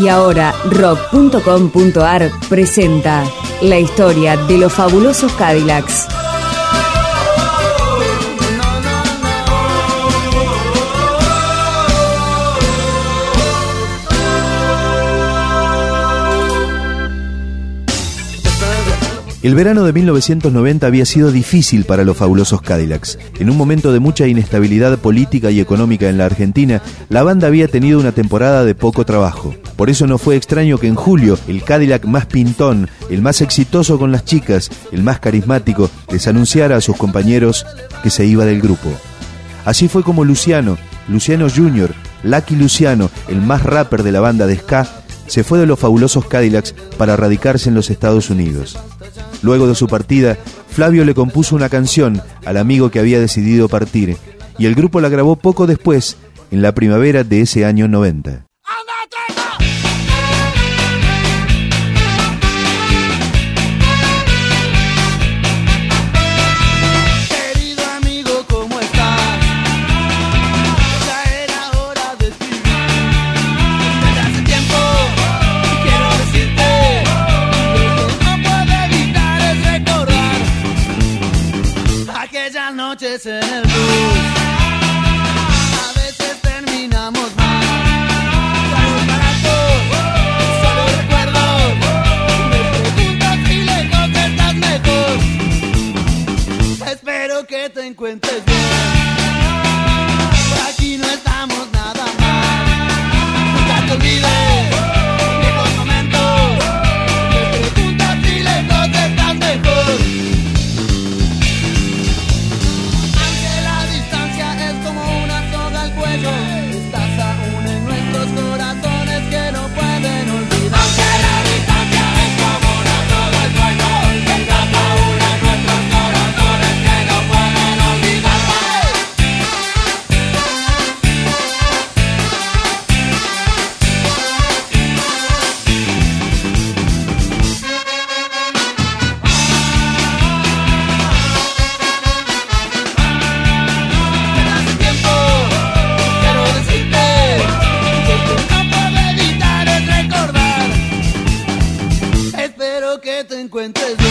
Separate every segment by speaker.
Speaker 1: Y ahora rock.com.ar presenta la historia de los fabulosos Cadillacs.
Speaker 2: El verano de 1990 había sido difícil para los fabulosos Cadillacs. En un momento de mucha inestabilidad política y económica en la Argentina, la banda había tenido una temporada de poco trabajo. Por eso no fue extraño que en julio el Cadillac más pintón, el más exitoso con las chicas, el más carismático, les anunciara a sus compañeros que se iba del grupo. Así fue como Luciano, Luciano Jr., Lucky Luciano, el más rapper de la banda de ska, se fue de los fabulosos Cadillacs para radicarse en los Estados Unidos. Luego de su partida, Flavio le compuso una canción al amigo que había decidido partir y el grupo la grabó poco después, en la primavera de ese año 90.
Speaker 3: Lejos estás mejor. Espero que te encuentres bien. Que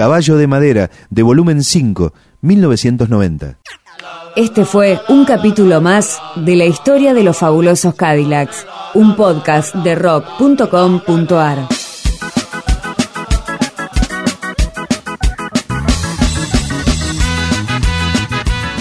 Speaker 2: Caballo de Madera, de volumen 5, 1990.
Speaker 1: Este fue un capítulo más de la historia de los fabulosos Cadillacs, un podcast de rock.com.ar.